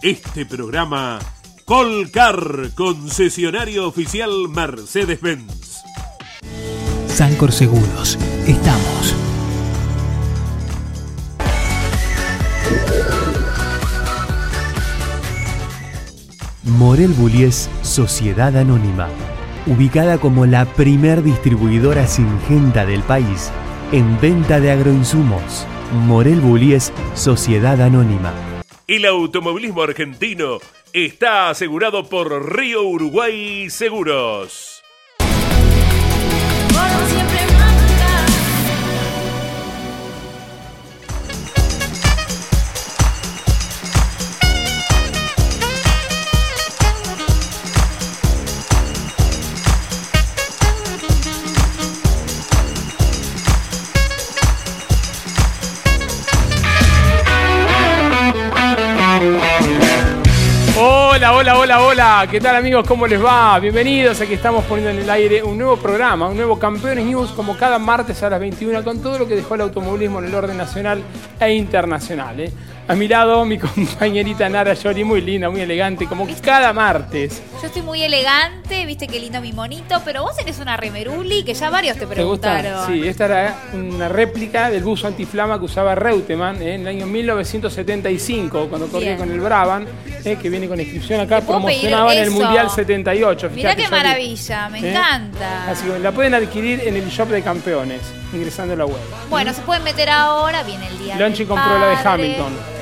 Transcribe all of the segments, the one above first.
Este programa Colcar, concesionario oficial Mercedes-Benz. Sancor Seguros, estamos. Morel Bullies Sociedad Anónima, ubicada como la primer distribuidora singenta del país en venta de agroinsumos. Morel Bullies Sociedad Anónima. El automovilismo argentino está asegurado por Río Uruguay Seguros. ¿Qué tal amigos? ¿Cómo les va? Bienvenidos. Aquí estamos poniendo en el aire un nuevo programa, un nuevo Campeones News, como cada martes a las 21, con todo lo que dejó el automovilismo en el orden nacional e internacional. ¿eh? A mi lado, mi compañerita Nara Yori, muy linda, muy elegante, como cada martes. Yo estoy muy elegante, viste qué lindo mi monito, pero vos eres una remeruli que ya varios te preguntaron. Sí, esta era una réplica del buzo antiflama que usaba Reutemann ¿eh? en el año 1975, cuando corría con el Brabant, ¿eh? que viene con inscripción acá, promocionaba en el Mundial 78. Mirá qué maravilla, me ¿Eh? encanta. Así que la pueden adquirir en el shop de campeones, ingresando a la web. Bueno, se pueden meter ahora, viene el día. Lonchi compró la de Hamilton.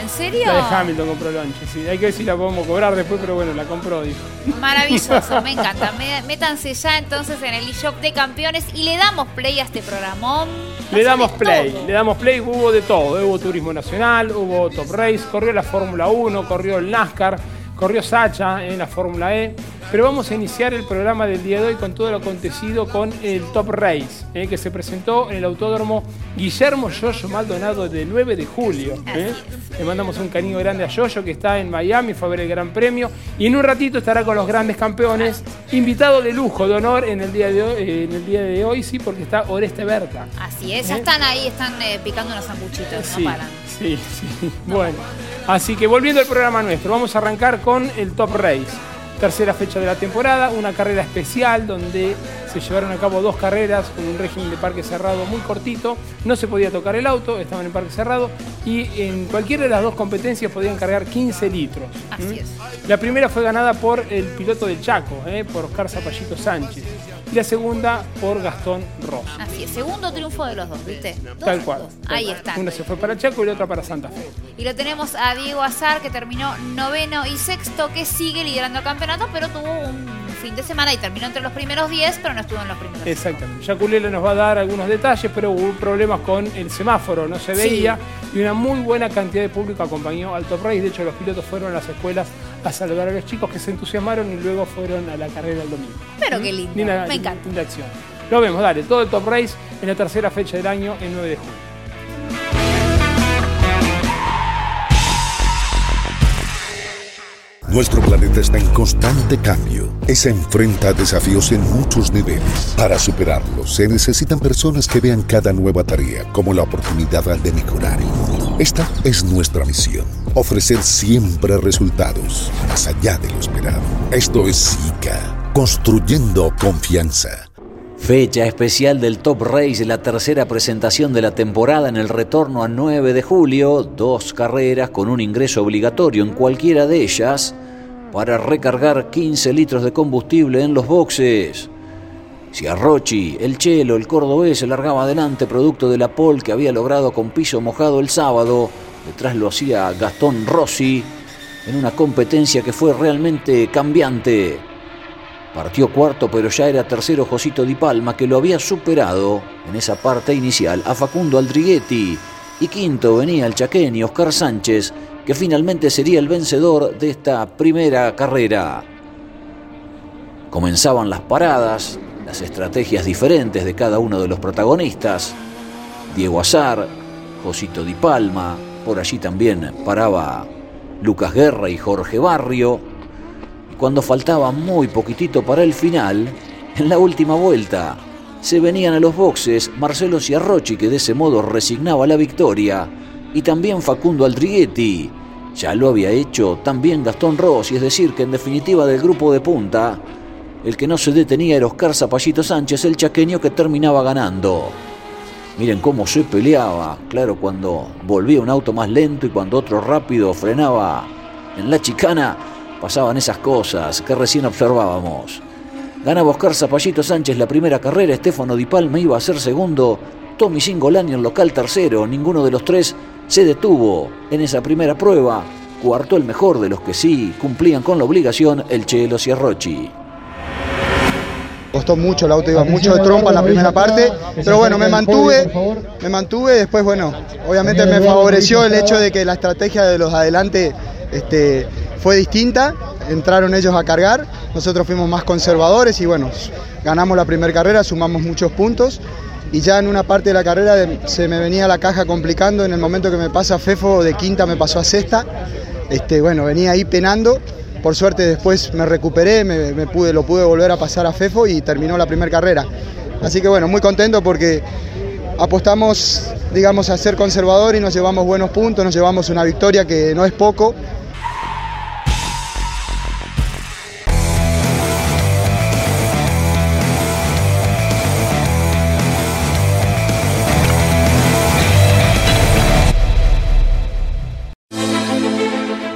¿En serio? La de Hamilton compró lonche, sí. Hay que ver si la podemos cobrar después, pero bueno, la compró, dijo. Maravilloso, me encanta. Métanse ya entonces en el eShop de campeones y le damos play a este programón. le damos play, le damos play, hubo de todo. Hubo turismo nacional, hubo top race, corrió la Fórmula 1, corrió el NASCAR, corrió Sacha en la Fórmula E. Pero vamos a iniciar el programa del día de hoy con todo lo acontecido con el Top Race, eh, que se presentó en el Autódromo Guillermo Yoyo Maldonado del 9 de julio. Eh. Le mandamos un cariño grande a Yoyo, que está en Miami, fue a ver el Gran Premio. Y en un ratito estará con los grandes campeones, invitado de lujo, de honor en el día de hoy, eh, en el día de hoy sí, porque está Oreste Berta. Así es, ya están ahí, están picando unos sambuchitos, no paran. Sí, sí. Bueno, así que volviendo al programa nuestro, vamos a arrancar con el Top Race tercera fecha de la temporada, una carrera especial donde se llevaron a cabo dos carreras con un régimen de parque cerrado muy cortito, no se podía tocar el auto, estaban en parque cerrado y en cualquiera de las dos competencias podían cargar 15 litros. Así es. La primera fue ganada por el piloto del Chaco, ¿eh? por Oscar Zapallito Sánchez y la segunda por Gastón Ross. Así es, segundo triunfo de los dos, ¿viste? tal cual. Ahí está. Una se fue para Chaco y la otra para Santa Fe. Y lo tenemos a Diego Azar, que terminó noveno y sexto, que sigue liderando el campeonato, pero tuvo un fin de semana y terminó entre los primeros 10, pero no estuvo en los primeros. Exactamente. Ya Culelo nos va a dar algunos detalles, pero hubo problemas con el semáforo, no se veía, y una muy buena cantidad de público acompañó al Top Race. De hecho, los pilotos fueron a las escuelas a saludar a los chicos que se entusiasmaron y luego fueron a la carrera el domingo. Pero qué lindo, me encanta. Linda acción. Lo vemos, dale, todo el Top Race en la tercera fecha del año, el 9 de julio. Nuestro planeta está en constante cambio y se enfrenta a desafíos en muchos niveles. Para superarlos se necesitan personas que vean cada nueva tarea como la oportunidad de mejorar el mundo. Esta es nuestra misión, ofrecer siempre resultados más allá de lo esperado. Esto es SICA, construyendo confianza. Fecha especial del Top Race, la tercera presentación de la temporada en el retorno a 9 de julio, dos carreras con un ingreso obligatorio en cualquiera de ellas. Para recargar 15 litros de combustible en los boxes. Ciarrochi, el chelo, el cordobés se largaba adelante producto de la pole que había logrado con piso mojado el sábado. Detrás lo hacía Gastón Rossi en una competencia que fue realmente cambiante. Partió cuarto, pero ya era tercero Josito Di Palma, que lo había superado en esa parte inicial a Facundo Aldriguetti. Y quinto venía el chaqueño Oscar Sánchez, que finalmente sería el vencedor de esta primera carrera. Comenzaban las paradas, las estrategias diferentes de cada uno de los protagonistas. Diego Azar, Josito Di Palma, por allí también paraba Lucas Guerra y Jorge Barrio. Y cuando faltaba muy poquitito para el final, en la última vuelta, se venían a los boxes Marcelo Ciarrochi, que de ese modo resignaba la victoria, y también Facundo Aldriguetti. Ya lo había hecho también Gastón Rossi, es decir, que en definitiva del grupo de punta, el que no se detenía era Oscar Zapallito Sánchez, el chaqueño que terminaba ganando. Miren cómo se peleaba, claro, cuando volvía un auto más lento y cuando otro rápido frenaba en la chicana, pasaban esas cosas que recién observábamos. Ganaba Oscar Zapallito Sánchez la primera carrera, Estefano Di Palma iba a ser segundo, Tommy Singolani el local tercero, ninguno de los tres se detuvo en esa primera prueba, cuarto el mejor de los que sí cumplían con la obligación, el Chelo Ciarrochi costó mucho, el auto iba mucho de trompa en la primera parte, pero bueno, me mantuve, me mantuve, después bueno, obviamente me favoreció el hecho de que la estrategia de los adelante este, fue distinta, entraron ellos a cargar, nosotros fuimos más conservadores y bueno, ganamos la primera carrera, sumamos muchos puntos y ya en una parte de la carrera se me venía la caja complicando, en el momento que me pasa Fefo de quinta me pasó a sexta, este, bueno, venía ahí penando. Por suerte después me recuperé, me, pude, lo pude volver a pasar a Fefo y terminó la primera carrera. Así que bueno, muy contento porque apostamos, digamos, a ser conservador y nos llevamos buenos puntos, nos llevamos una victoria que no es poco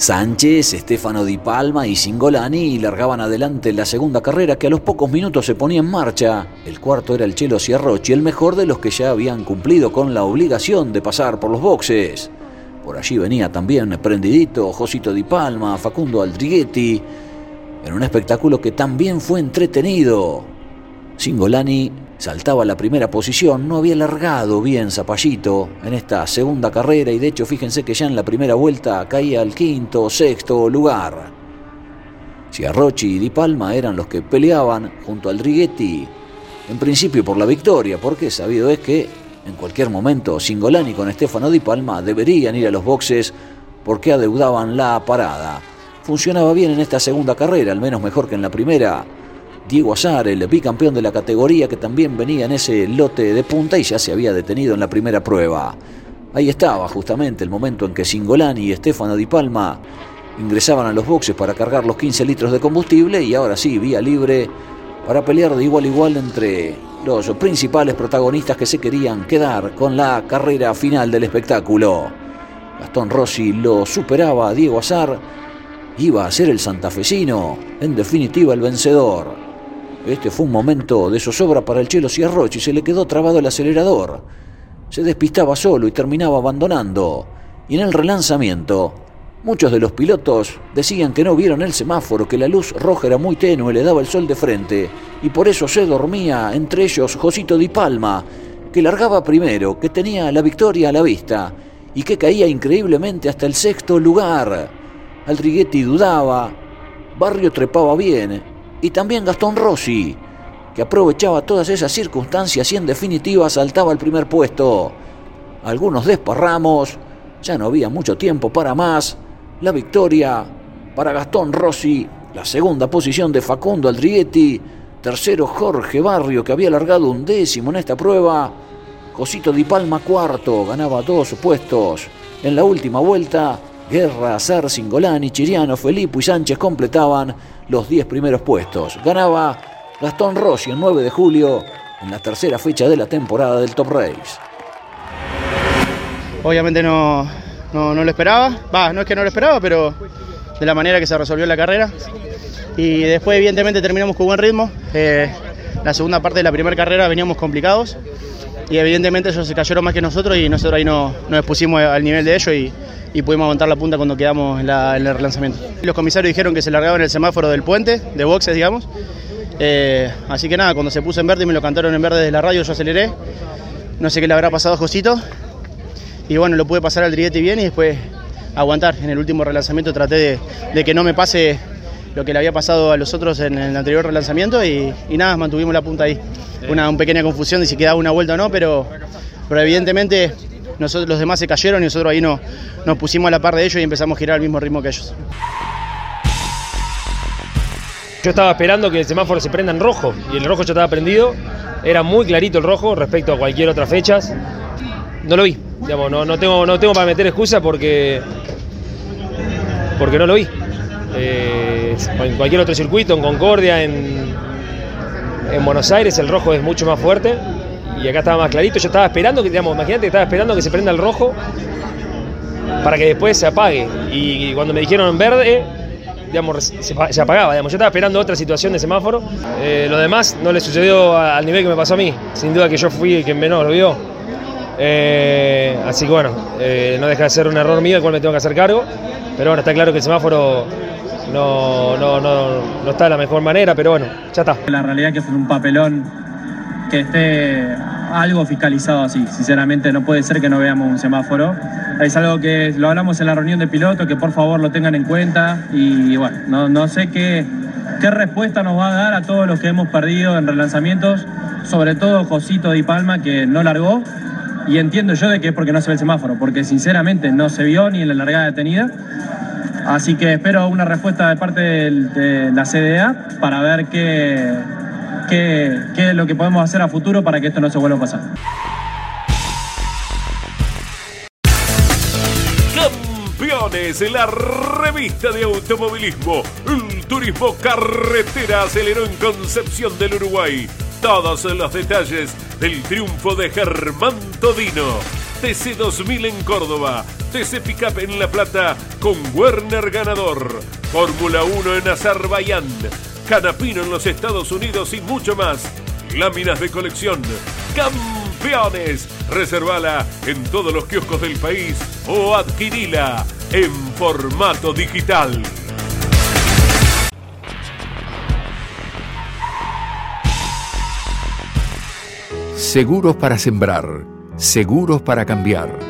Sánchez, Estefano Di Palma y Singolani largaban adelante la segunda carrera que a los pocos minutos se ponía en marcha. El cuarto era el Chelo Ciarrochi, el mejor de los que ya habían cumplido con la obligación de pasar por los boxes. Por allí venía también prendidito Josito Di Palma, Facundo Aldriguetti, en un espectáculo que también fue entretenido. Singolani saltaba la primera posición, no había largado bien Zapallito en esta segunda carrera y de hecho fíjense que ya en la primera vuelta caía al quinto o sexto lugar. Ciarrochi y Di Palma eran los que peleaban junto al Drighetti, en principio por la victoria, porque sabido es que en cualquier momento Singolani con Stefano Di Palma deberían ir a los boxes porque adeudaban la parada. Funcionaba bien en esta segunda carrera, al menos mejor que en la primera Diego Azar, el bicampeón de la categoría que también venía en ese lote de punta y ya se había detenido en la primera prueba. Ahí estaba justamente el momento en que Singolani y Estefano Di Palma ingresaban a los boxes para cargar los 15 litros de combustible y ahora sí, vía libre para pelear de igual a igual entre los principales protagonistas que se querían quedar con la carrera final del espectáculo. Gastón Rossi lo superaba a Diego Azar, iba a ser el santafesino, en definitiva el vencedor. Este fue un momento de zozobra para el Chelo y se le quedó trabado el acelerador. Se despistaba solo y terminaba abandonando. Y en el relanzamiento, muchos de los pilotos decían que no vieron el semáforo, que la luz roja era muy tenue, le daba el sol de frente, y por eso se dormía, entre ellos Josito Di Palma, que largaba primero, que tenía la victoria a la vista, y que caía increíblemente hasta el sexto lugar. Aldriguetti dudaba, Barrio trepaba bien, y también Gastón Rossi, que aprovechaba todas esas circunstancias y en definitiva saltaba al primer puesto. Algunos desparramos, ya no había mucho tiempo para más. La victoria para Gastón Rossi La segunda posición de Facundo Aldrietti. Tercero Jorge Barrio, que había largado un décimo en esta prueba. Josito Di Palma cuarto, ganaba dos puestos. En la última vuelta, Guerra, Azar, Singolani, Chiriano, Felipe y Sánchez completaban los diez primeros puestos. Ganaba Gastón Rossi el 9 de julio en la tercera fecha de la temporada del Top Race. Obviamente no, no, no lo esperaba, va, no es que no lo esperaba, pero de la manera que se resolvió la carrera. Y después evidentemente terminamos con buen ritmo. Eh, la segunda parte de la primera carrera veníamos complicados y evidentemente ellos se cayeron más que nosotros y nosotros ahí no, nos expusimos al nivel de ellos y, y pudimos aguantar la punta cuando quedamos en, el relanzamiento. Los comisarios dijeron que se largaban el semáforo del puente, de boxes digamos. Eh, así que nada, cuando se puso en verde y me lo cantaron en verde desde la radio, yo aceleré. No sé qué le habrá pasado a Josito. Y bueno, lo pude pasar al Drietti bien y después aguantar. En el último relanzamiento traté de, de que no me pase lo que le había pasado a los otros en el anterior relanzamiento y, y nada, mantuvimos la punta ahí. Una, una pequeña confusión de si quedaba una vuelta o no, pero, pero evidentemente nosotros, los demás se cayeron y nosotros ahí no, nos pusimos a la par de ellos y empezamos a girar al mismo ritmo que ellos. Yo estaba esperando que el semáforo se prenda en rojo y el rojo ya estaba prendido. Era muy clarito el rojo respecto a cualquier otra fecha. No lo vi, digamos, no, no, tengo, no tengo para meter excusa porque, porque no lo vi. Eh, en cualquier otro circuito, en Concordia, en, en Buenos Aires, el rojo es mucho más fuerte y acá estaba más clarito. Yo estaba esperando que, digamos, imagínate estaba esperando que se prenda el rojo para que después se apague. Y cuando me dijeron en verde, digamos, se, pa- se apagaba. Digamos. Yo estaba esperando otra situación de semáforo. Eh, lo demás no le sucedió al nivel que me pasó a mí. Sin duda que yo fui el que menos lo vio. Eh, así que bueno, eh, no deja de ser un error mío, del cual me tengo que hacer cargo. Pero bueno, está claro que el semáforo no, no, no, no está de la mejor manera, pero bueno, ya está. La realidad que es un papelón que esté algo fiscalizado así. Sinceramente no puede ser que no veamos un semáforo. Es algo que lo hablamos en la reunión de pilotos, que por favor lo tengan en cuenta y bueno, no, no sé qué, qué respuesta nos va a dar a todos los que hemos perdido en relanzamientos, sobre todo Josito Di Palma que no largó y entiendo yo de que es porque no se ve el semáforo, porque sinceramente no se vio ni en la largada detenida. Así que espero una respuesta de parte de la CDA para ver qué, qué, qué es lo que podemos hacer a futuro para que esto no se vuelva a pasar. Campeones, la revista de automovilismo. El turismo carretera aceleró en Concepción del Uruguay. Todos los detalles del triunfo de Germán Todino. TC 2000 en Córdoba. TC Pickup en La Plata con Werner ganador. Fórmula 1 en Azerbaiyán. Canapino en los Estados Unidos y mucho más. Láminas de colección. Campeones. Reservala en todos los kioscos del país o adquirila en formato digital. Seguros para sembrar, seguros para cambiar.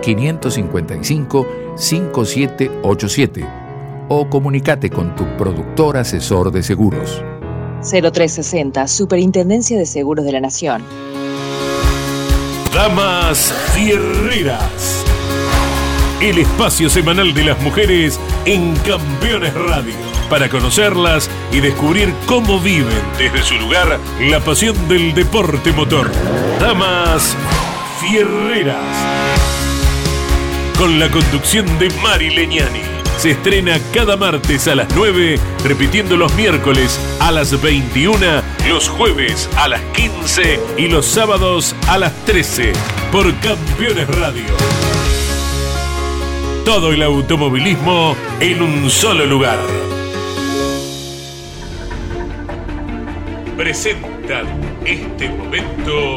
555 5787 o comunícate con tu productor asesor de seguros. 0360, Superintendencia de Seguros de la Nación. Damas Fierreras. El espacio semanal de las mujeres en Campeones Radio. Para conocerlas y descubrir cómo viven desde su lugar la pasión del deporte motor. Damas Fierreras. Con la conducción de Mari Leñani. Se estrena cada martes a las 9, repitiendo los miércoles a las 21, los jueves a las 15 y los sábados a las 13 por Campeones Radio. Todo el automovilismo en un solo lugar. Presentan este momento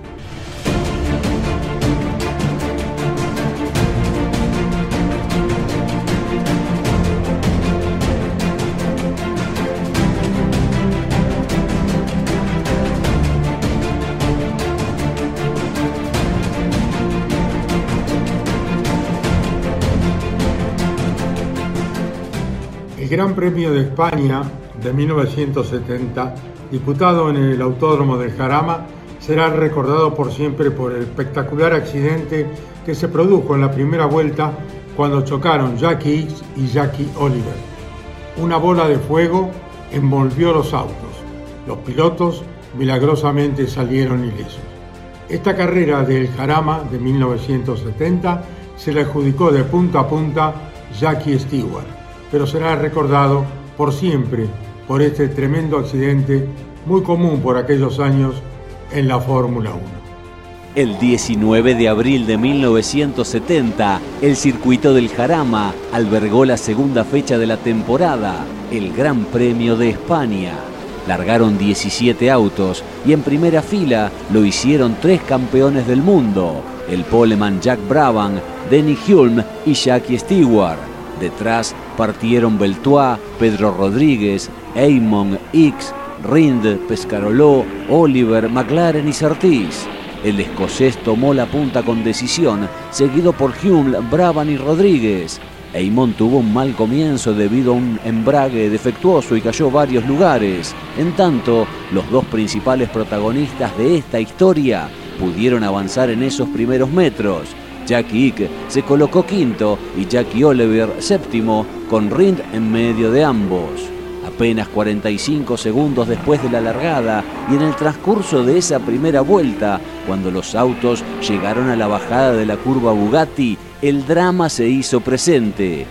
Gran Premio de España de 1970, disputado en el Autódromo del Jarama, será recordado por siempre por el espectacular accidente que se produjo en la primera vuelta cuando chocaron Jackie X y Jackie Oliver. Una bola de fuego envolvió los autos. Los pilotos milagrosamente salieron ilesos. Esta carrera del Jarama de 1970 se le adjudicó de punta a punta Jackie Stewart, pero será recordado por siempre por este tremendo accidente muy común por aquellos años en la Fórmula 1. El 19 de abril de 1970, el circuito del Jarama albergó la segunda fecha de la temporada, el Gran Premio de España. Largaron 17 autos y en primera fila lo hicieron tres campeones del mundo, el poleman Jack Brabham, Denny Hulme y Jackie Stewart. Detrás partieron Beltois, Pedro Rodríguez, Eamon, X, Rind, Pescaroló, Oliver, McLaren y Surtees. El escocés tomó la punta con decisión, seguido por Hume, Brabham y Rodríguez. Eamon tuvo un mal comienzo debido a un embrague defectuoso y cayó varios lugares. En tanto, los dos principales protagonistas de esta historia pudieron avanzar en esos primeros metros. Jackie Ick se colocó quinto y Jackie Oliver séptimo, con Rind en medio de ambos. Apenas 45 segundos después de la largada y en el transcurso de esa primera vuelta, cuando los autos llegaron a la bajada de la curva Bugatti, el drama se hizo presente.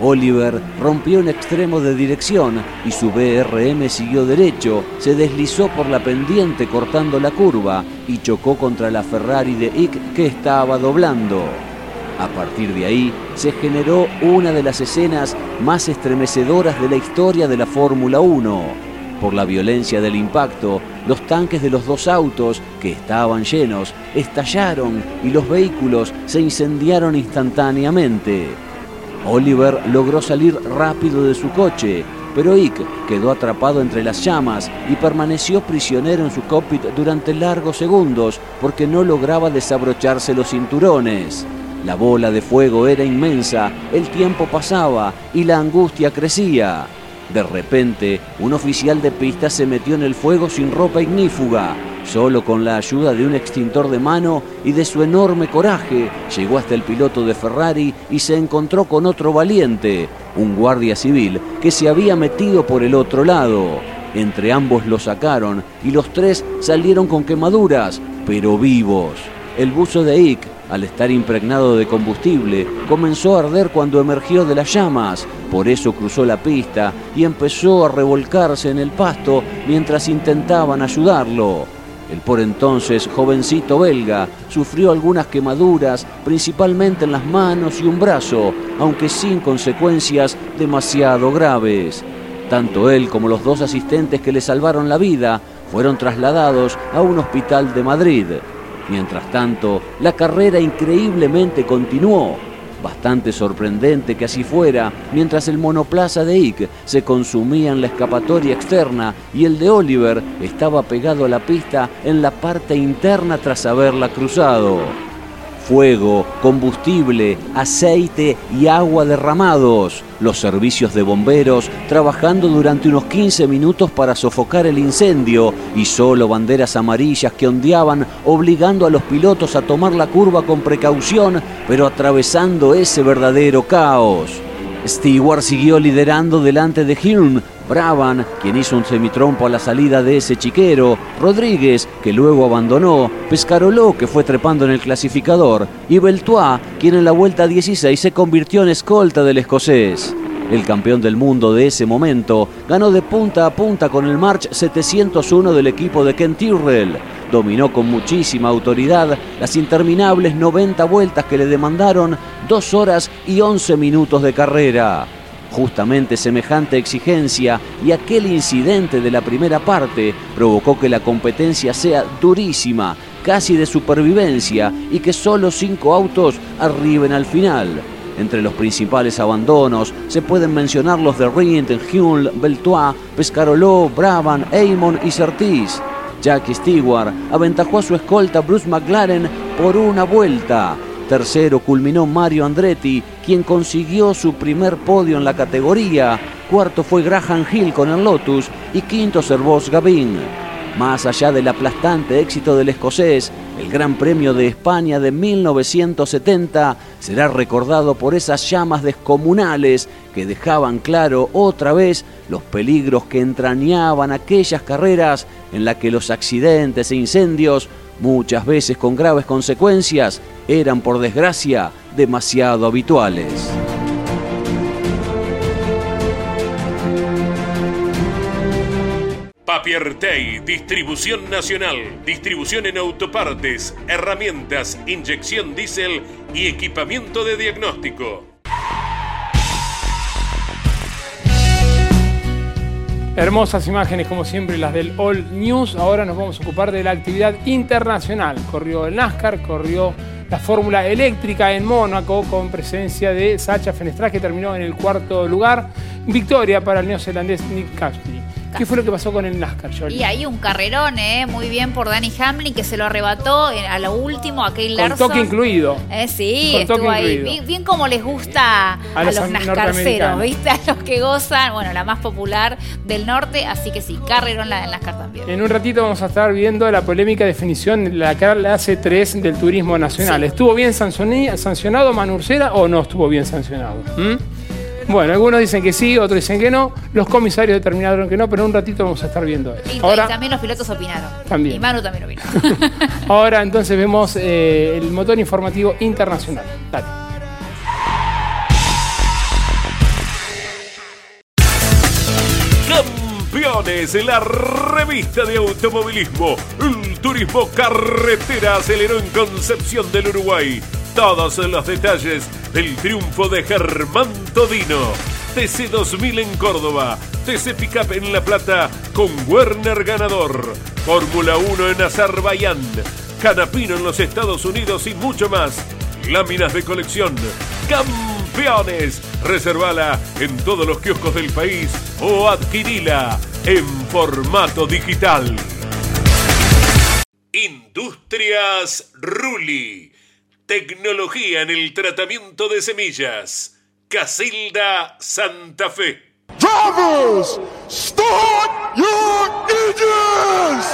Oliver rompió un extremo de dirección y su BRM siguió derecho, se deslizó por la pendiente cortando la curva y chocó contra la Ferrari de Ick que estaba doblando. A partir de ahí se generó una de las escenas más estremecedoras de la historia de la Fórmula 1. Por la violencia del impacto, los tanques de los dos autos, que estaban llenos, estallaron y los vehículos se incendiaron instantáneamente. Oliver logró salir rápido de su coche, pero Ick quedó atrapado entre las llamas y permaneció prisionero en su cockpit durante largos segundos porque no lograba desabrocharse los cinturones. La bola de fuego era inmensa, el tiempo pasaba y la angustia crecía. De repente, un oficial de pista se metió en el fuego sin ropa ignífuga. Solo con la ayuda de un extintor de mano y de su enorme coraje, llegó hasta el piloto de Ferrari y se encontró con otro valiente, un guardia civil, que se había metido por el otro lado. Entre ambos lo sacaron y los tres salieron con quemaduras, pero vivos. El buzo de Ick, al estar impregnado de combustible, comenzó a arder cuando emergió de las llamas. Por eso cruzó la pista y empezó a revolcarse en el pasto mientras intentaban ayudarlo. El por entonces jovencito belga sufrió algunas quemaduras, principalmente en las manos y un brazo, aunque sin consecuencias demasiado graves. Tanto él como los dos asistentes que le salvaron la vida fueron trasladados a un hospital de Madrid. Mientras tanto, la carrera increíblemente continuó. Bastante sorprendente que así fuera, mientras el monoplaza de Ick se consumía en la escapatoria externa y el de Oliver estaba pegado a la pista en la parte interna tras haberla cruzado. Fuego, combustible, aceite y agua derramados. Los servicios de bomberos trabajando durante unos 15 minutos para sofocar el incendio y solo banderas amarillas que ondeaban obligando a los pilotos a tomar la curva con precaución, pero atravesando ese verdadero caos. Stewart siguió liderando delante de Hilm, Brabham, quien hizo un semitrompo a la salida de ese chiquero, Rodríguez, que luego abandonó, Pescaroló, que fue trepando en el clasificador, y Beltois, quien en la vuelta 16 se convirtió en escolta del escocés. El campeón del mundo de ese momento ganó de punta a punta con el March 701 del equipo de Ken Tyrrell. Dominó con muchísima autoridad las interminables 90 vueltas que le demandaron 2 horas y 11 minutos de carrera. Justamente semejante exigencia y aquel incidente de la primera parte provocó que la competencia sea durísima, casi de supervivencia, y que solo cinco autos arriben al final. Entre los principales abandonos se pueden mencionar los de Rindt, Hull, Beltois, Pescaroló, Brabham, Eamon y Surtees. Jackie Stewart aventajó a su escolta Bruce McLaren por una vuelta. Tercero culminó Mario Andretti, quien consiguió su primer podio en la categoría. Cuarto fue Graham Hill con el Lotus y quinto Servos Gavin. Más allá del aplastante éxito del escocés, el Gran Premio de España de 1970 será recordado por esas llamas descomunales que dejaban claro otra vez los peligros que entrañaban aquellas carreras en las que los accidentes e incendios, muchas veces con graves consecuencias, eran por desgracia demasiado habituales. Papiertei, distribución nacional, distribución en autopartes, herramientas, inyección diésel y equipamiento de diagnóstico. Hermosas imágenes como siempre las del All News. Ahora nos vamos a ocupar de la actividad internacional. Corrió el NASCAR, corrió la Fórmula Eléctrica en Mónaco con presencia de Sacha Fenestras que terminó en el cuarto lugar. Victoria para el neozelandés Nick Cassidy. ¿Qué fue lo que pasó con el NASCAR, Jolie? Y hay un carrerón, ¿eh? Muy bien por Danny Hamlin, que se lo arrebató en- a lo último a Kyle Con Larson. toque incluido. Eh, sí, Con estuvo toque ahí. incluido. Bien, bien como les gusta a, A los los nascarceros. ¿viste? A los que gozan, bueno, la más popular del norte, así que sí, carrerón la del NASCAR también. En un ratito vamos a estar viendo la polémica definición de la clase 3 del turismo nacional. ¿Estuvo bien sancionado Manurcera o no estuvo bien sancionado? ¿Mm? Bueno, algunos dicen que sí, otros dicen que no. Los comisarios determinaron que no, pero en un ratito vamos a estar viendo eso. Y, y Ahora, también los pilotos opinaron. También. Y Manu también opinó. ahora entonces vemos eh, el motor informativo internacional. Dale. Campeones, la revista de automovilismo. El turismo carretera aceleró en Concepción del Uruguay. Todos los detalles del triunfo de Germán Todino. TC 2000 en Córdoba. TC Pickup en La Plata con Werner ganador. Fórmula 1 en Azerbaiyán. Canapino en los Estados Unidos y mucho más. Láminas de colección. Campeones. Reservala en todos los kioscos del país o adquirila en formato digital. Industrias Ruli. Tecnología en el tratamiento de semillas. Casilda Santa Fe. Drivers, start your engines!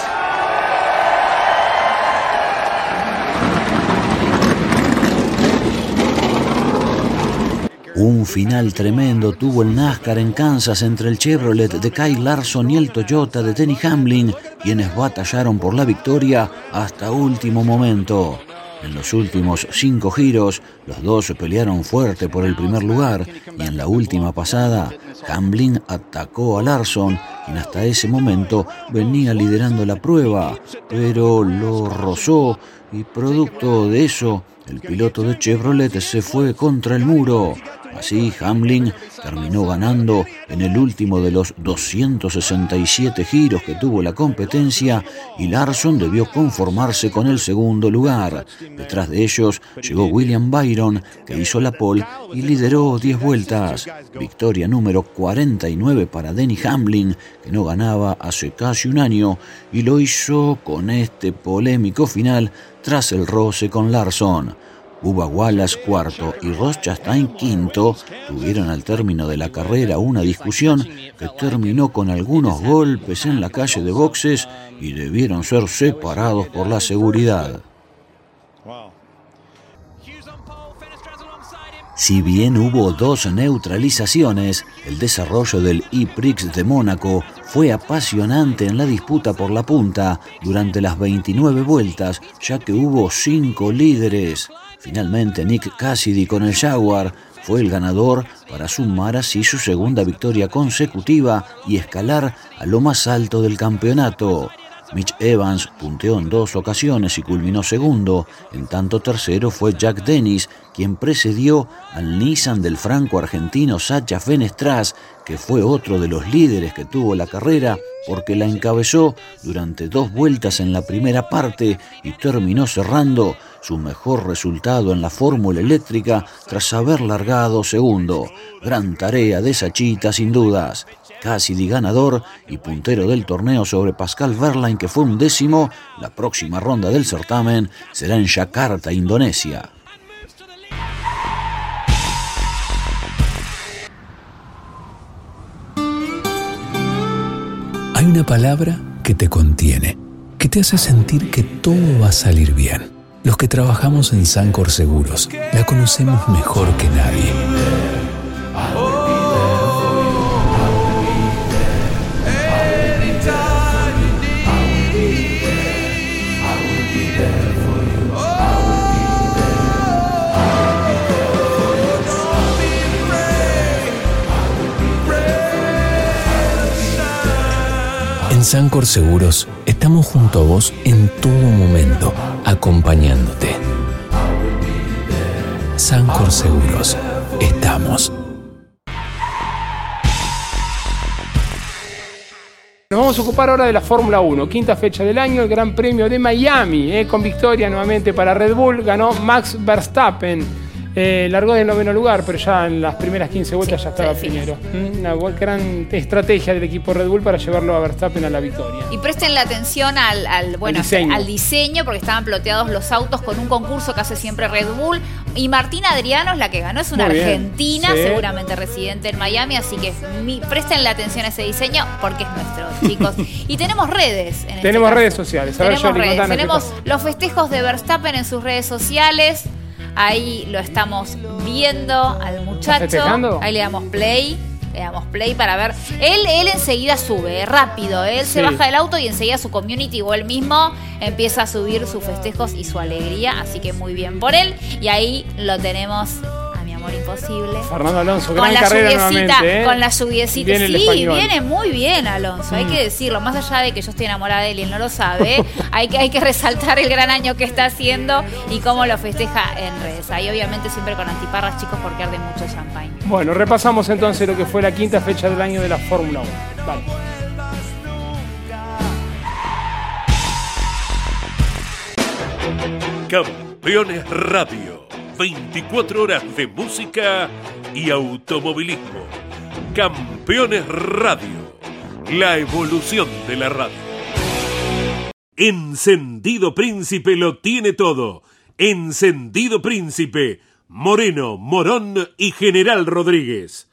Un final tremendo tuvo el NASCAR en Kansas entre el Chevrolet de Kyle Larson y el Toyota de Denny Hamlin, quienes batallaron por la victoria hasta último momento. En los últimos cinco giros, los dos pelearon fuerte por el primer lugar y en la última pasada, Hamlin atacó a Larson, quien hasta ese momento venía liderando la prueba, pero lo rozó y producto de eso, el piloto de Chevrolet se fue contra el muro. Así, Hamlin terminó ganando en el último de los 267 giros que tuvo la competencia y Larson debió conformarse con el segundo lugar. Detrás de ellos llegó William Byron, que hizo la pole y lideró 10 vueltas. Victoria número 49 para Denny Hamlin, que no ganaba hace casi un año y lo hizo con este polémico final tras el roce con Larson. Bubba Wallace cuarto y Ross Chastain quinto tuvieron al término de la carrera una discusión que terminó con algunos golpes en la calle de boxes y debieron ser separados por la seguridad. Si bien hubo dos neutralizaciones, el desarrollo del E-Prix de Mónaco fue apasionante en la disputa por la punta durante las 29 vueltas, ya que hubo cinco líderes. Finalmente Nick Cassidy con el Jaguar fue el ganador para sumar así su segunda victoria consecutiva y escalar a lo más alto del campeonato. Mitch Evans punteó en dos ocasiones y culminó segundo, en tanto tercero fue Jack Dennis, quien precedió al Nissan del franco-argentino Sacha Fenestras, que fue otro de los líderes que tuvo la carrera porque la encabezó durante dos vueltas en la primera parte y terminó cerrando su mejor resultado en la fórmula eléctrica tras haber largado segundo. Gran tarea de Sachita sin dudas. Cassidy ganador y puntero del torneo sobre Pascal Verlaine que fue un décimo, la próxima ronda del certamen será en Yakarta, Indonesia. Hay una palabra que te contiene, que te hace sentir que todo va a salir bien. Los que trabajamos en Sancor Seguros la conocemos mejor que nadie. En Sancor Seguros estamos junto a vos en todo momento, acompañándote. Sancor Seguros, estamos. Nos vamos a ocupar ahora de la Fórmula 1, quinta fecha del año, el Gran Premio de Miami, eh, con victoria nuevamente para Red Bull, ganó Max Verstappen. Eh, largó del noveno lugar, pero ya en las primeras 15 vueltas ya estaba primero. Mm, Una gran estrategia del equipo Red Bull para llevarlo a Verstappen a la victoria. Y presten la atención al, al, bueno, diseño. al diseño, porque estaban ploteados los autos con un concurso que hace siempre Red Bull. Y Martina Adriano es la que ganó, es una Muy argentina, Sí. seguramente residente en Miami, así que mi- presten la atención a ese diseño porque es nuestro, chicos. Y tenemos redes. En este Tenemos redes sociales. A ver, Tenemos Yoli, redes. Tenemos los festejos de Verstappen en sus redes sociales. Ahí lo estamos viendo al muchacho. Ahí le damos play. Le damos play para ver. Él, él enseguida sube, rápido. Él se baja del auto y enseguida su community o él mismo empieza a subir sus festejos y su alegría. Así que muy bien por él. Y ahí lo tenemos amor imposible. Fernando Alonso, Con gran la carrera nuevamente. ¿eh? con la lluviecita. Viene el sí, español. viene muy bien, Alonso. Hay Mm. que decirlo. Más allá de que yo estoy enamorada de él y él no lo sabe, hay, que, hay que resaltar el gran año que está haciendo y cómo lo festeja en redes. Ahí, obviamente, siempre con antiparras, chicos, porque arde mucho champagne. Bueno, repasamos entonces lo que fue la quinta fecha del año de la Fórmula 1. Vale. Campeones Radio. 24 horas de música y automovilismo. Campeones Radio. La evolución de la radio. Encendido Príncipe lo tiene todo. Encendido Príncipe. Moreno, Morón y General Rodríguez.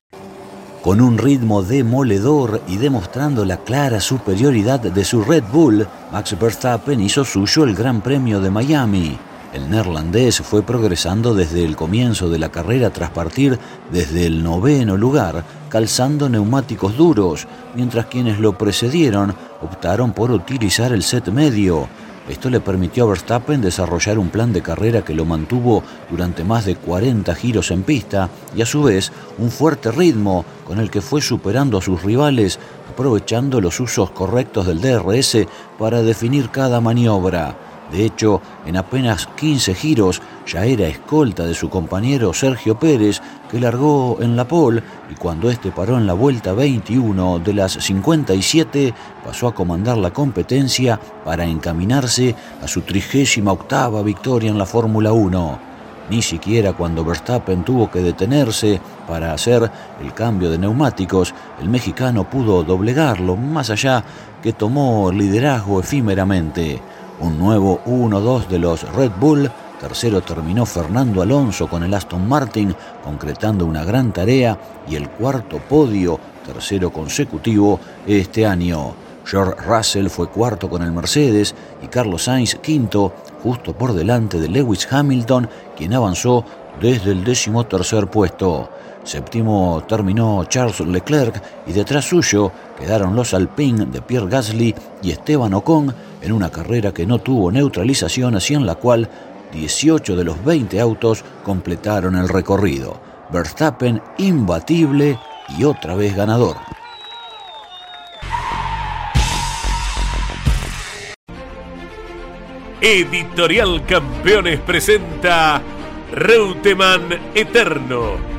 Con un ritmo demoledor y demostrando la clara superioridad de su Red Bull, Max Verstappen hizo suyo el Gran Premio de Miami. El neerlandés fue progresando desde el comienzo de la carrera tras partir desde el noveno lugar, calzando neumáticos duros, mientras quienes lo precedieron optaron por utilizar el set medio. Esto le permitió a Verstappen desarrollar un plan de carrera que lo mantuvo durante más de 40 giros en pista y a su vez un fuerte ritmo con el que fue superando a sus rivales, aprovechando los usos correctos del DRS para definir cada maniobra. De hecho, en apenas 15 giros ya era escolta de su compañero Sergio Pérez, que largó en la pole y cuando este paró en la vuelta 21 de las 57 pasó a comandar la competencia para encaminarse a su trigésima octava victoria en la Fórmula 1. Ni siquiera cuando Verstappen tuvo que detenerse para hacer el cambio de neumáticos, el mexicano pudo doblegarlo, más allá que tomó liderazgo efímeramente. Un nuevo 1-2 de los Red Bull, tercero terminó Fernando Alonso con el Aston Martin, concretando una gran tarea, y el cuarto podio, tercero consecutivo, este año. George Russell fue cuarto con el Mercedes y Carlos Sainz quinto, justo por delante de Lewis Hamilton, quien avanzó desde el décimo tercer puesto. Séptimo terminó Charles Leclerc y detrás suyo quedaron los Alpine de Pierre Gasly y Esteban Ocon en una carrera que no tuvo neutralizaciones y en la cual 18 de los 20 autos completaron el recorrido. Verstappen imbatible y otra vez ganador. Editorial Campeones presenta Reutemann Eterno,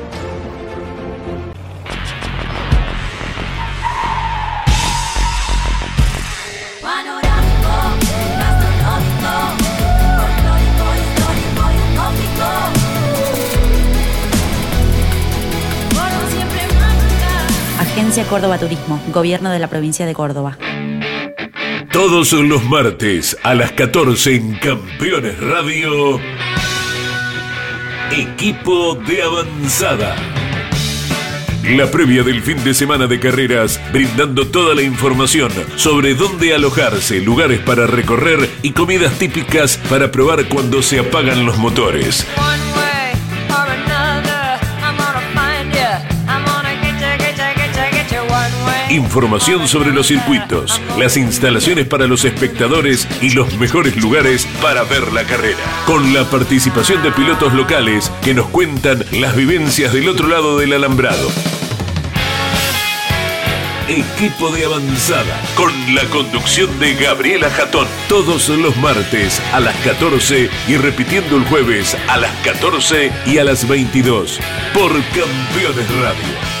Agencia Córdoba Turismo, Gobierno de la Provincia de Córdoba. Todos los martes a las 14 en Campeones Radio. Equipo de avanzada. La previa del fin de semana de carreras, brindando toda la información sobre dónde alojarse, lugares para recorrer y comidas típicas para probar cuando se apagan los motores. Información sobre los circuitos, las instalaciones para los espectadores y los mejores lugares para ver la carrera. Con la participación de pilotos locales que nos cuentan las vivencias del otro lado del alambrado. Equipo de avanzada con la conducción de Gabriela Jatón. Todos los martes a las 14 y repitiendo el jueves a las 14 y a las 22 por Campeones Radio.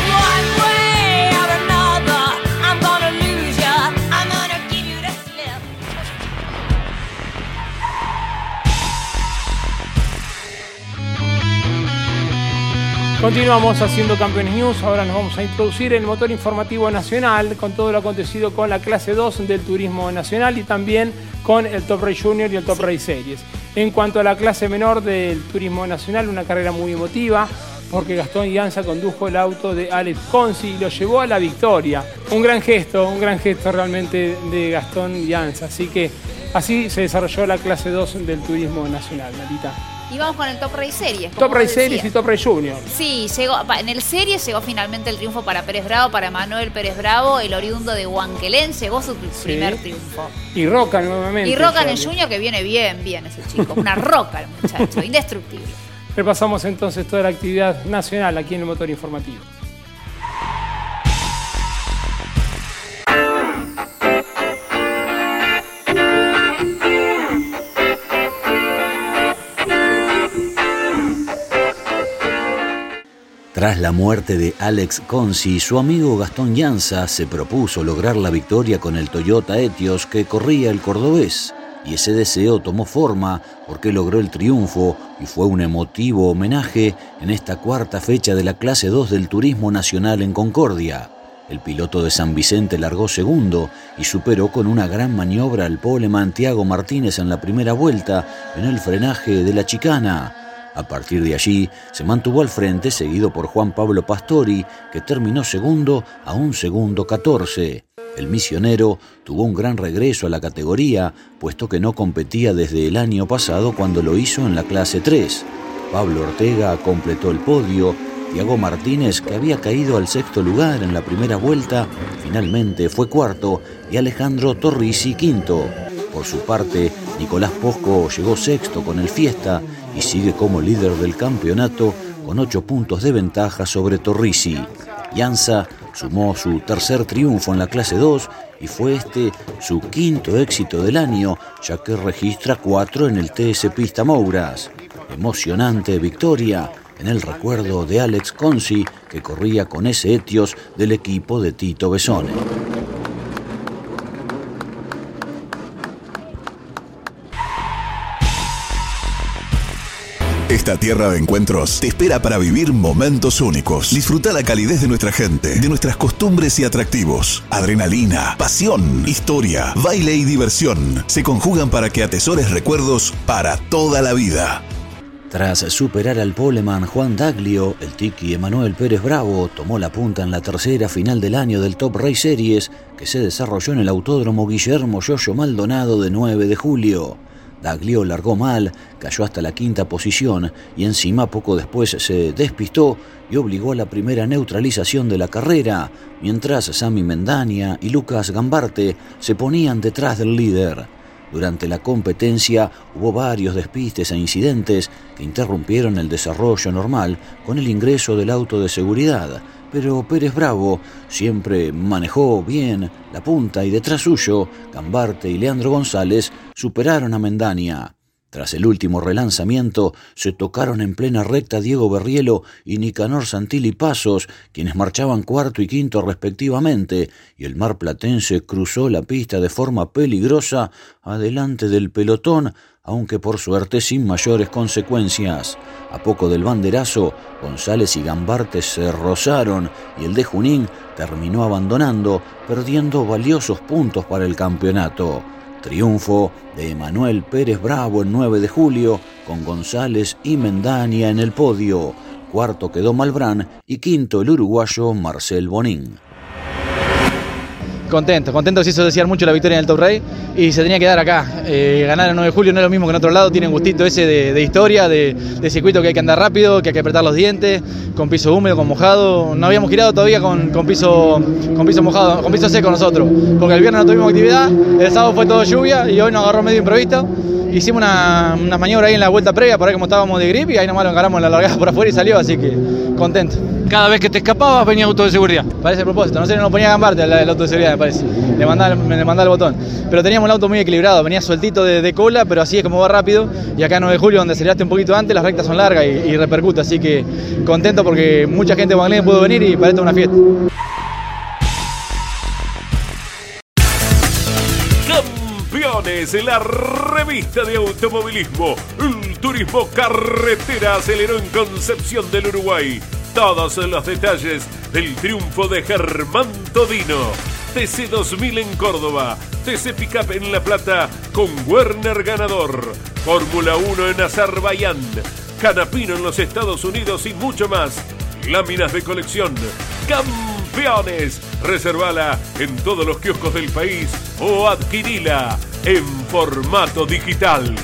Continuamos haciendo Campeones News. Ahora nos vamos a introducir en el motor informativo nacional con todo lo acontecido con la clase 2 del turismo nacional y también con el Top Race Junior y el Top Race Series. En cuanto a la clase menor del turismo nacional, una carrera muy emotiva porque Gastón Llanza condujo el auto de Alex Consi y lo llevó a la victoria. Un gran gesto, un gran gesto realmente de Gastón Llanza. Así que así se desarrolló la clase 2 del turismo nacional, Marita. Y vamos con el Top Race Series. Top Race Series y Top Race Junior. Sí, llegó, en el Series llegó finalmente el triunfo para Pérez Bravo, para Manuel Pérez Bravo, el oriundo de Huanquelén, llegó su primer triunfo. Y Roca nuevamente. Y Roca en el Junior que viene bien, bien ese chico. Una roca el muchacho, indestructible. Repasamos entonces toda la actividad nacional aquí en el motor informativo. Tras la muerte de Alex Consi, su amigo Gastón Llanza se propuso lograr la victoria con el Toyota Etios que corría el cordobés. Y ese deseo tomó forma porque logró el triunfo y fue un emotivo homenaje en esta cuarta fecha de la clase 2 del Turismo Nacional en Concordia. El piloto de San Vicente largó segundo y superó con una gran maniobra al poleman Tiago Martínez en la primera vuelta en el frenaje de la chicana. A partir de allí se mantuvo al frente seguido por Juan Pablo Pastori, que terminó segundo a un segundo 14. El misionero tuvo un gran regreso a la categoría, puesto que no competía desde el año pasado cuando lo hizo en la clase 3. Pablo Ortega completó el podio, Tiago Martínez, que había caído al sexto lugar en la primera vuelta, finalmente fue cuarto y Alejandro Torrisi quinto. Por su parte, Nicolás Posco llegó sexto con el Fiesta y sigue como líder del campeonato con ocho puntos de ventaja sobre Torrisi. Llanza sumó su tercer triunfo en la clase 2 y fue este su quinto éxito del año, ya que registra cuatro en el TS Pista Mouras. Emocionante victoria en el recuerdo de Alex Consi, que corría con ese Etios del equipo de Tito Besone. Esta tierra de encuentros te espera para vivir momentos únicos. Disfruta la calidez de nuestra gente, de nuestras costumbres y atractivos. Adrenalina, pasión, historia, baile y diversión se conjugan para que atesores recuerdos para toda la vida. Tras superar al poleman Juan Daglio, el Tiki Emanuel Pérez Bravo tomó la punta en la tercera final del año del Top Race Series que se desarrolló en el Autódromo Guillermo Yoyo Maldonado de 9 de julio. Daglio largó mal, cayó hasta la quinta posición y encima poco después se despistó y obligó a la primera neutralización de la carrera, mientras Sami Mendania y Lucas Gambarte se ponían detrás del líder. Durante la competencia hubo varios despistes e incidentes que interrumpieron el desarrollo normal con el ingreso del auto de seguridad, pero Pérez Bravo siempre manejó bien la punta y detrás suyo, Gambarte y Leandro González superaron a Mendania. Tras el último relanzamiento, se tocaron en plena recta Diego Berrielo y Nicanor Santilli Pasos, quienes marchaban cuarto y quinto respectivamente, y el mar platense cruzó la pista de forma peligrosa adelante del pelotón, aunque por suerte sin mayores consecuencias. A poco del banderazo, González y Gambarte se rozaron y el de Junín terminó abandonando, perdiendo valiosos puntos para el campeonato. Triunfo de Manuel Pérez Bravo el 9 de julio, con González y Mendania en el podio. Cuarto quedó Malbrán y quinto el uruguayo Marcel Bonín. Contento, contento se hizo desear mucho la victoria en el Top Rey y se tenía que dar acá. Eh, ganar el 9 de julio no es lo mismo que en otro lado, tiene un gustito ese de, historia, de, circuito que hay que andar rápido, que hay que apretar los dientes, con piso húmedo, con mojado. No habíamos girado todavía con, con, piso, con piso mojado, con piso seco nosotros, porque el viernes no tuvimos actividad, el sábado fue todo lluvia y hoy nos agarró medio improvisto. Hicimos una, una maniobra ahí en la vuelta previa para ver cómo estábamos de grip y ahí nomás lo encaramos en la largada por afuera y salió, así que contento. Cada vez que te escapabas venía auto de seguridad. Parece propósito, no sé, no ponía gambarte el, auto de seguridad, me parece. Le mandaba, le mandaba el botón. Pero teníamos el auto muy equilibrado, venía sueltito de, cola, pero así es como va rápido. Y acá en 9 de julio, donde aceleraste un poquito antes, las rectas son largas y, repercute. Así que contento porque mucha gente de Magdalena pudo venir y para esto es una fiesta. Campeones, la revista de automovilismo. El turismo carretera aceleró en Concepción del Uruguay. Todos los detalles del triunfo de Germán Todino. TC 2000 en Córdoba. TC Pickup en La Plata con Werner ganador. Fórmula 1 en Azerbaiyán. Canapino en los Estados Unidos y mucho más. Láminas de colección. Campeones. Reservala en todos los kioscos del país o adquirila en formato digital.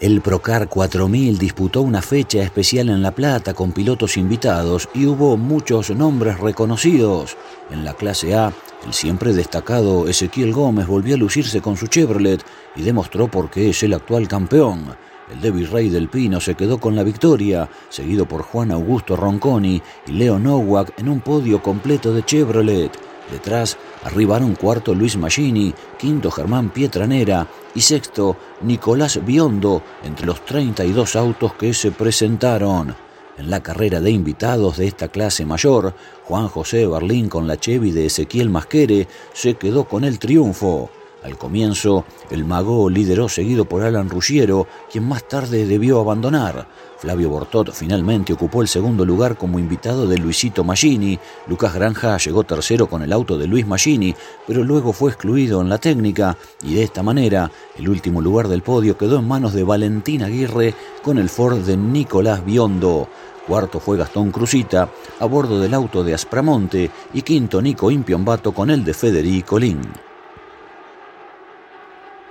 El Procar 4000 disputó una fecha especial en La Plata con pilotos invitados y hubo muchos nombres reconocidos. En la clase A, el siempre destacado Ezequiel Gómez volvió a lucirse con su Chevrolet y demostró por qué es el actual campeón. El Debbie Rey del Pino se quedó con la victoria, seguido por Juan Augusto Ronconi y Leo Nowak en un podio completo de Chevrolet. Detrás arribaron cuarto Luis Magini, quinto Germán Pietranera y sexto Nicolás Biondo entre los 32 autos que se presentaron. En la carrera de invitados de esta clase mayor, Juan José Berlín con la Chevy de Ezequiel Masquere se quedó con el triunfo. Al comienzo, el mago lideró seguido por Alan Ruggiero, quien más tarde debió abandonar. Flavio Bortot finalmente ocupó el segundo lugar como invitado de Luisito Magini. Lucas Granja llegó tercero con el auto de Luis Magini, pero luego fue excluido en la técnica y de esta manera el último lugar del podio quedó en manos de Valentín Aguirre con el Ford de Nicolás Biondo. Cuarto fue Gastón Cruzita a bordo del auto de Aspramonte y quinto Nico Impiombato con el de Federico Lin.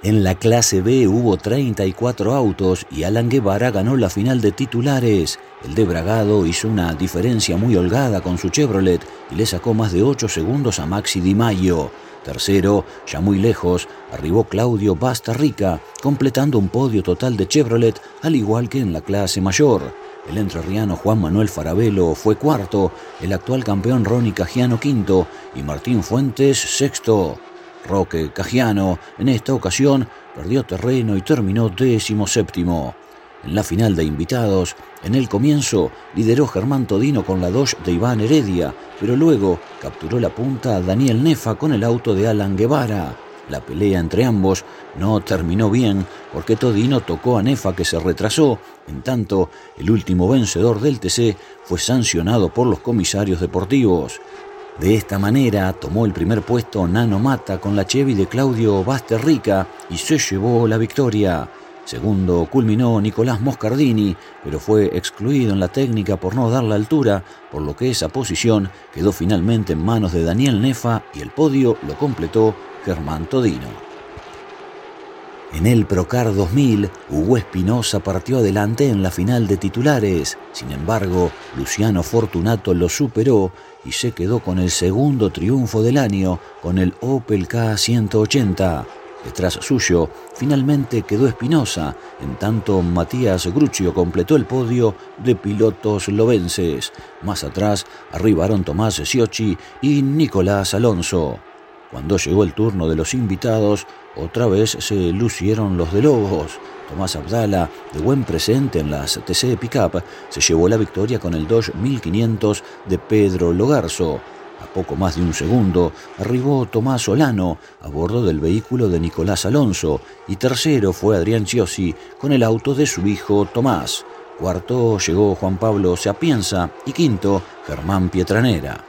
En la clase B hubo 34 autos y Alan Guevara ganó la final de titulares. El de Bragado hizo una diferencia muy holgada con su Chevrolet y le sacó más de 8 segundos a Maxi Di Maio. Tercero, ya muy lejos, arribó Claudio Bastarrica, completando un podio total de Chevrolet, al igual que en la clase mayor. El entrerriano Juan Manuel Farabelo fue cuarto, el actual campeón Ronnie Cagiano quinto y Martín Fuentes sexto. Roque Cajiano en esta ocasión perdió terreno y terminó décimo séptimo. En la final de invitados, en el comienzo lideró Germán Todino con la Dodge de Iván Heredia, pero luego capturó la punta a Daniel Nefa con el auto de Alan Guevara. La pelea entre ambos no terminó bien porque Todino tocó a Nefa que se retrasó, en tanto el último vencedor del TC fue sancionado por los comisarios deportivos. De esta manera tomó el primer puesto Nano Mata con la Chevy de Claudio Basterrica y se llevó la victoria. Segundo culminó Nicolás Moscardini, pero fue excluido en la técnica por no dar la altura, por lo que esa posición quedó finalmente en manos de Daniel Nefa y el podio lo completó Germán Todino. En el Procar 2000, Hugo Espinosa partió adelante en la final de titulares. Sin embargo, Luciano Fortunato lo superó y se quedó con el segundo triunfo del año con el Opel K180. Detrás suyo, finalmente quedó Espinosa, en tanto Matías Gruccio completó el podio de pilotos lovenses. Más atrás arribaron Tomás Sciocchi y Nicolás Alonso. Cuando llegó el turno de los invitados, otra vez se lucieron los de Lobos. Tomás Abdala, de buen presente en las TC Pickup, se llevó la victoria con el Dodge 1500 de Pedro Logarzo. A poco más de un segundo arribó Tomás Solano a bordo del vehículo de Nicolás Alonso y tercero fue Adrián Chiosi con el auto de su hijo Tomás. Cuarto llegó Juan Pablo Sapienza y quinto Germán Pietranera.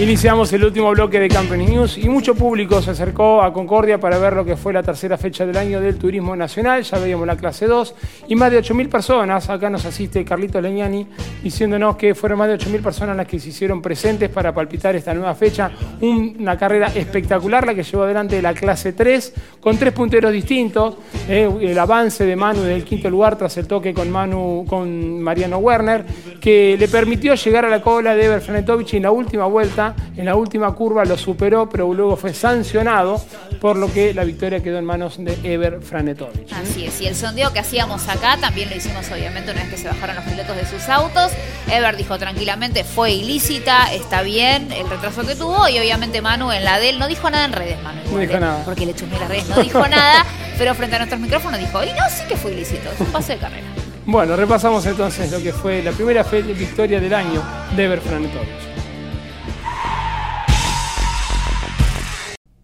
Iniciamos el último bloque de Company News y mucho público se acercó a Concordia para ver lo que fue la tercera fecha del año del turismo nacional. Ya veíamos la clase 2 y más de 8.000 personas. Acá nos asiste Carlito Leñani diciéndonos que fueron más de 8.000 personas las que se hicieron presentes para palpitar esta nueva fecha. Una carrera espectacular la que llevó adelante la clase 3 con tres punteros distintos. Eh, el avance de Manu del quinto lugar tras el toque con Manu con Mariano Werner que le permitió llegar a la cola de Eber Franetovich en la última vuelta en la última curva lo superó, pero luego fue sancionado, por lo que la victoria quedó en manos de Eber Franetovich. Así es, y el sondeo que hacíamos acá también lo hicimos obviamente una vez que se bajaron los pilotos de sus autos. Eber dijo tranquilamente, fue ilícita, está bien el retraso que tuvo, y obviamente Manu en la de él no dijo nada en redes, Manu. No dijo nada. Porque le chumé las redes, no dijo nada, pero frente a nuestros micrófonos dijo, y no, sí que fue ilícito, es un pase de carrera. Bueno, repasamos entonces lo que fue la primera victoria del año de Eber Franetovich.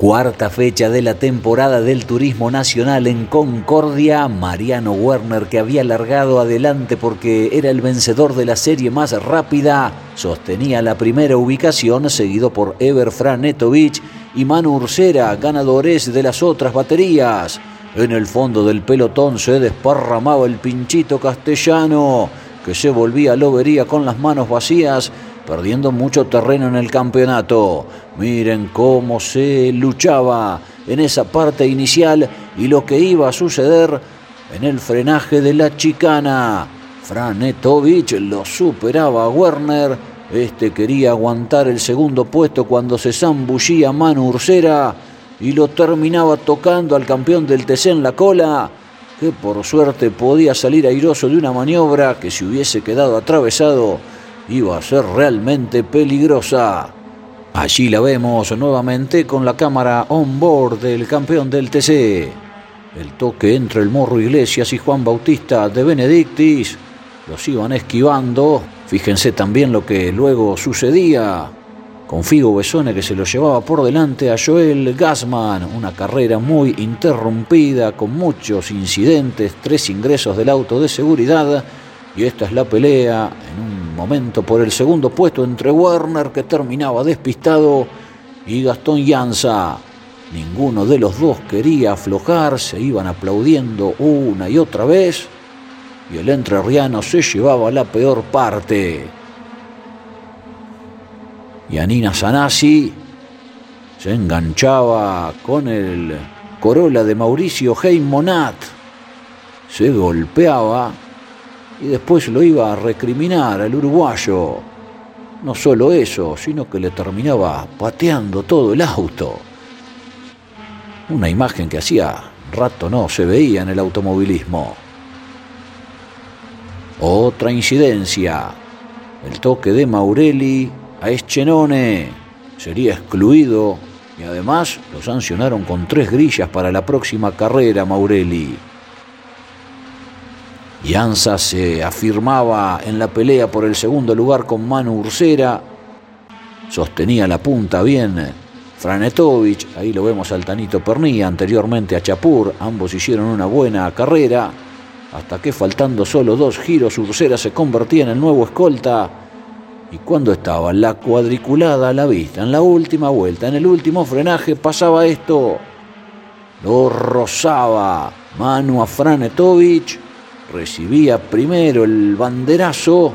Cuarta fecha de la temporada del Turismo Nacional en Concordia, Mariano Werner, que había largado adelante porque era el vencedor de la serie más rápida, sostenía la primera ubicación, seguido por Eber Franetovich y Manu Ursera, ganadores de las otras baterías. En el fondo del pelotón se desparramaba el pinchito castellano, que se volvía lobería con las manos vacías perdiendo mucho terreno en el campeonato. Miren cómo se luchaba en esa parte inicial y lo que iba a suceder en el frenaje de la chicana. Franetovich lo superaba a Werner. Este quería aguantar el segundo puesto cuando se zambullía Manu Ursera y lo terminaba tocando al campeón del TC en la cola, que por suerte podía salir airoso de una maniobra que si hubiese quedado atravesado iba a ser realmente peligrosa. Allí la vemos nuevamente con la cámara on board del campeón del TC. El toque entre el Morro Iglesias y Juan Bautista de Benedictis los iban esquivando. Fíjense también lo que luego sucedía Con Figo Besone que se lo llevaba por delante a Joel Gassman, una carrera muy interrumpida, con muchos incidentes, tres ingresos del auto de seguridad. Y esta es la pelea en un momento por el segundo puesto entre Werner, que terminaba despistado, y Gastón Llanza. Ninguno de los dos quería aflojar, se iban aplaudiendo una y otra vez, y el entrerriano se llevaba la peor parte. Y Anina Sanasi se enganchaba con el Corolla de Mauricio Monat, se golpeaba y después lo iba a recriminar al uruguayo. No solo eso, sino que le terminaba pateando todo el auto. Una imagen que hacía rato no se veía en el automovilismo. Otra incidencia. El toque de Maurelli a Eschenone. Sería excluido y además lo sancionaron con tres grillas para la próxima carrera Maurelli. Yanza se afirmaba en la pelea por el segundo lugar con Manu Ursera. Sostenía la punta bien Franetovich, ahí lo vemos al Tanito Pernía, anteriormente a Chapur, ambos hicieron una buena carrera, hasta que faltando solo dos giros Ursera se convertía en el nuevo escolta. Y cuando estaba la cuadriculada a la vista, en la última vuelta, en el último frenaje, pasaba esto. Lo rozaba Manu a Franetovich recibía primero el banderazo,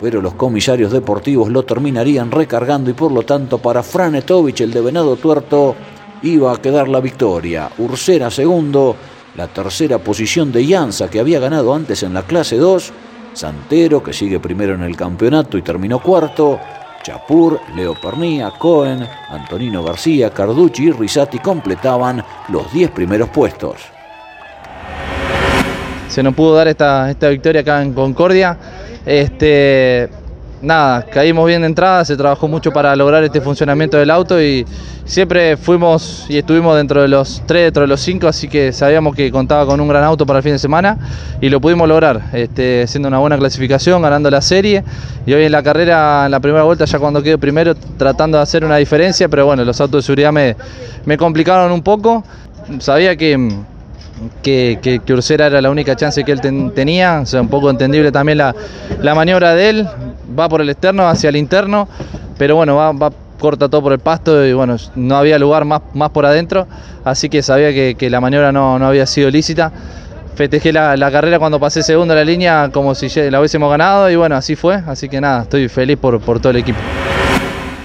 pero los comisarios deportivos lo terminarían recargando y por lo tanto para Franetovich, el de Venado Tuerto, iba a quedar la victoria. Ursera segundo, la tercera posición de Llanza que había ganado antes en la clase 2, Santero que sigue primero en el campeonato y terminó cuarto, Chapur, Leo Pernía, Cohen, Antonino García, Carducci y Risati completaban los 10 primeros puestos se nos pudo dar esta, esta victoria acá en Concordia. Este, nada, caímos bien de entrada, se trabajó mucho para lograr este funcionamiento del auto y siempre fuimos y estuvimos dentro de los tres, dentro de los cinco, así que sabíamos que contaba con un gran auto para el fin de semana y lo pudimos lograr, este, siendo una buena clasificación, ganando la serie y hoy en la carrera, en la primera vuelta, ya cuando quedé primero, tratando de hacer una diferencia, pero bueno, los autos de seguridad me, me complicaron un poco, sabía que que, que, Ursera era la única chance que él tenía, o sea, un poco entendible también la, maniobra de él, va por el externo hacia el interno, pero bueno, va, corta todo por el pasto y bueno, no había lugar más, más por adentro, así que sabía que, la maniobra no, había sido lícita. Festejé la, carrera cuando pasé segundo a la línea como si la hubiésemos ganado y bueno, así fue, así que nada, estoy feliz por, por todo el equipo.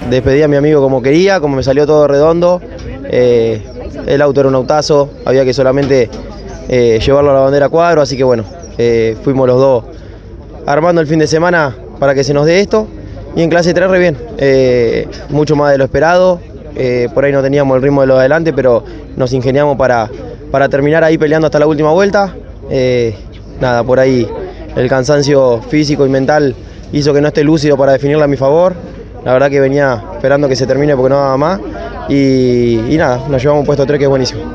Despedí a mi amigo como quería, como me salió todo redondo. Eh, el auto era un autazo, había que solamente eh, llevarlo a la bandera cuadro, así que bueno, eh, fuimos los dos armando el fin de semana para que se nos dé esto. Y en clase 3 re bien, eh, mucho más de lo esperado, por ahí no teníamos el ritmo de lo de adelante, pero nos ingeniamos para, para terminar ahí peleando hasta la última vuelta. nada, por ahí el cansancio físico y mental hizo que no esté lúcido para definirla a mi favor. La verdad que venía esperando que se termine porque no daba más. Y, nada, nos llevamos puesto 3 que es buenísimo.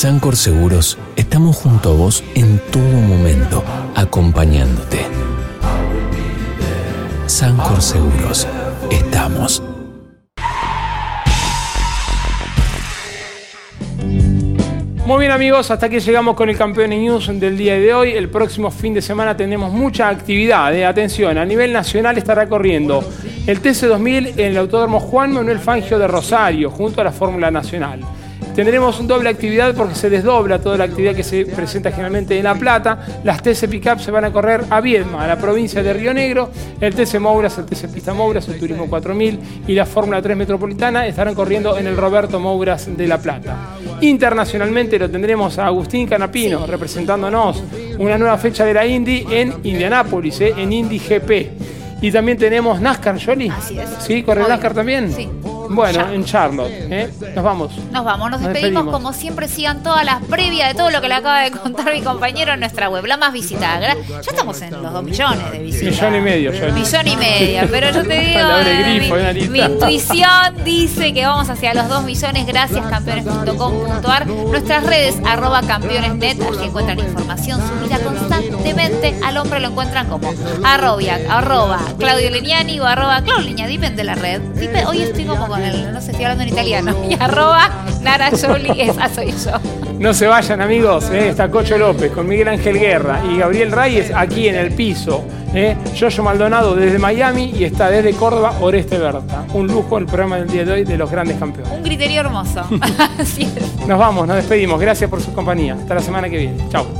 Sancor Seguros estamos junto a vos en todo momento, acompañándote. Sancor Seguros, estamos. Muy bien amigos, hasta aquí llegamos con el Campeón News del día de hoy. El próximo fin de semana tenemos mucha actividad. ¿eh? Atención, a nivel nacional estará corriendo el TC2000 en el Autódromo Juan Manuel Fangio de Rosario, junto a la Fórmula Nacional. Tendremos un doble actividad porque se desdobla toda la actividad que se presenta generalmente en La Plata. Las TC Pickup se van a correr a Viedma, a la provincia de Río Negro. El TC Mouras, el TC Pista Mouras, el Turismo 4000 y la Fórmula 3 Metropolitana estarán corriendo en el Roberto Mouras de La Plata. Internacionalmente lo tendremos a Agustín Canapino representándonos una nueva fecha de la Indy en Indianápolis, eh, en Indy GP. Y también tenemos NASCAR, Jolie. Así es. ¿Sí? ¿Corre Hoy. NASCAR también? Sí. Bueno, en Charlotte. ¿eh? Nos vamos. Nos vamos, nos Nos despedimos. despedimos. Como siempre, sigan todas las previas de todo lo que le acaba de contar mi compañero en nuestra web, la más visitada. Ya estamos en los 2 millones de visitas. Millón y medio, Jolie. Millón y media, pero yo te digo, eh, mi, mi intuición dice que vamos hacia los 2 millones. Gracias, campeones.com.ar. Nuestras redes, arroba campeonesnet, allí encuentran información subida constantemente. Al hombre lo encuentran como arroba, arroba Claudio Legnani o arroba Claudio Legnani, dime de la red. Dime, hoy estoy como con no sé, estoy hablando en italiano. Y arroba Nara Jolie, esa soy yo. No se vayan, amigos. ¿eh? Está Cocho López con Miguel Ángel Guerra y Gabriel Reyes aquí en el piso. ¿eh? Yoyo Maldonado desde Miami y está desde Córdoba Oreste Berta. Un lujo el programa del día de hoy de los grandes campeones. Un criterio hermoso. Así es. Nos vamos, nos despedimos. Gracias por su compañía. Hasta la semana que viene. Chao.